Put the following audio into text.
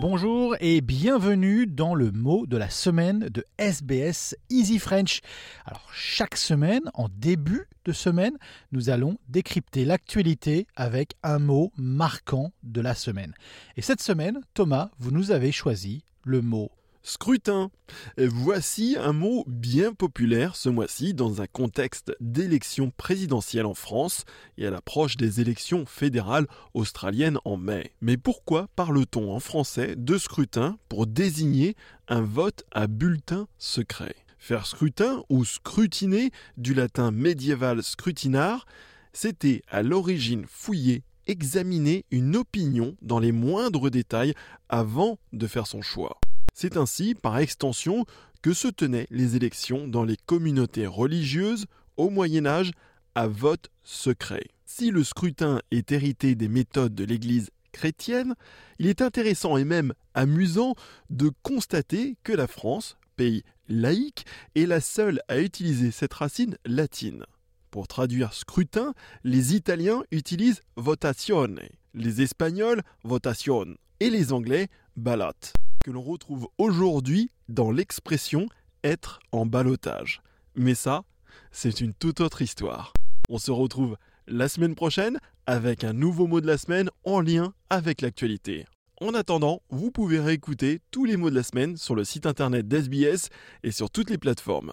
Bonjour et bienvenue dans le mot de la semaine de SBS Easy French. Alors chaque semaine, en début de semaine, nous allons décrypter l'actualité avec un mot marquant de la semaine. Et cette semaine, Thomas, vous nous avez choisi le mot Scrutin. voici un mot bien populaire ce mois-ci dans un contexte d'élection présidentielle en France et à l'approche des élections fédérales australiennes en mai. Mais pourquoi parle-t-on en français de scrutin pour désigner un vote à bulletin secret? Faire scrutin ou scrutiner, du latin médiéval scrutinar, c'était à l'origine fouiller examiner une opinion dans les moindres détails avant de faire son choix. C'est ainsi, par extension, que se tenaient les élections dans les communautés religieuses au Moyen Âge à vote secret. Si le scrutin est hérité des méthodes de l'Église chrétienne, il est intéressant et même amusant de constater que la France, pays laïque, est la seule à utiliser cette racine latine. Pour traduire scrutin, les Italiens utilisent votazione, les Espagnols votación et les Anglais ballot que l'on retrouve aujourd'hui dans l'expression être en balotage. Mais ça, c'est une toute autre histoire. On se retrouve la semaine prochaine avec un nouveau mot de la semaine en lien avec l'actualité. En attendant, vous pouvez réécouter tous les mots de la semaine sur le site internet d'SBS et sur toutes les plateformes.